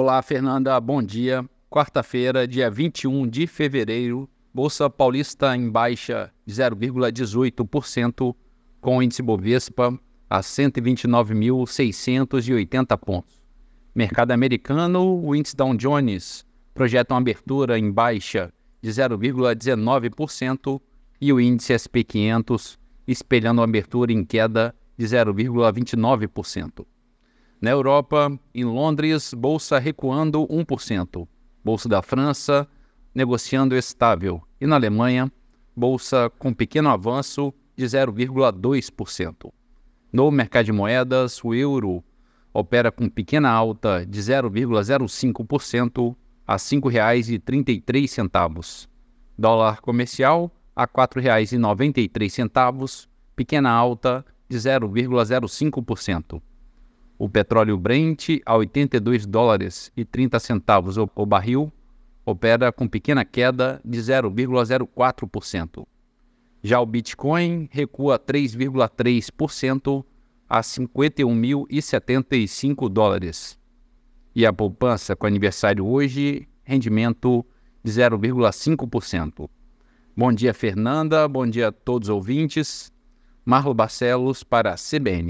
Olá, Fernanda, bom dia. Quarta-feira, dia 21 de fevereiro, Bolsa Paulista em baixa de 0,18%, com o índice Bovespa a 129.680 pontos. Mercado americano, o índice Dow Jones projeta uma abertura em baixa de 0,19% e o índice SP 500 espelhando uma abertura em queda de 0,29%. Na Europa, em Londres, bolsa recuando 1%. Bolsa da França negociando estável. E na Alemanha, bolsa com pequeno avanço de 0,2%. No mercado de moedas, o euro opera com pequena alta de 0,05% a R$ 5,33. Dólar comercial a R$ 4,93, pequena alta de 0,05%. O petróleo Brent a 82 dólares e 30 centavos o barril opera com pequena queda de 0,04%. Já o Bitcoin recua 3,3% a 51.075 dólares. E a poupança com aniversário hoje, rendimento de 0,5%. Bom dia, Fernanda. Bom dia a todos os ouvintes. Marlo Barcelos para a CBN.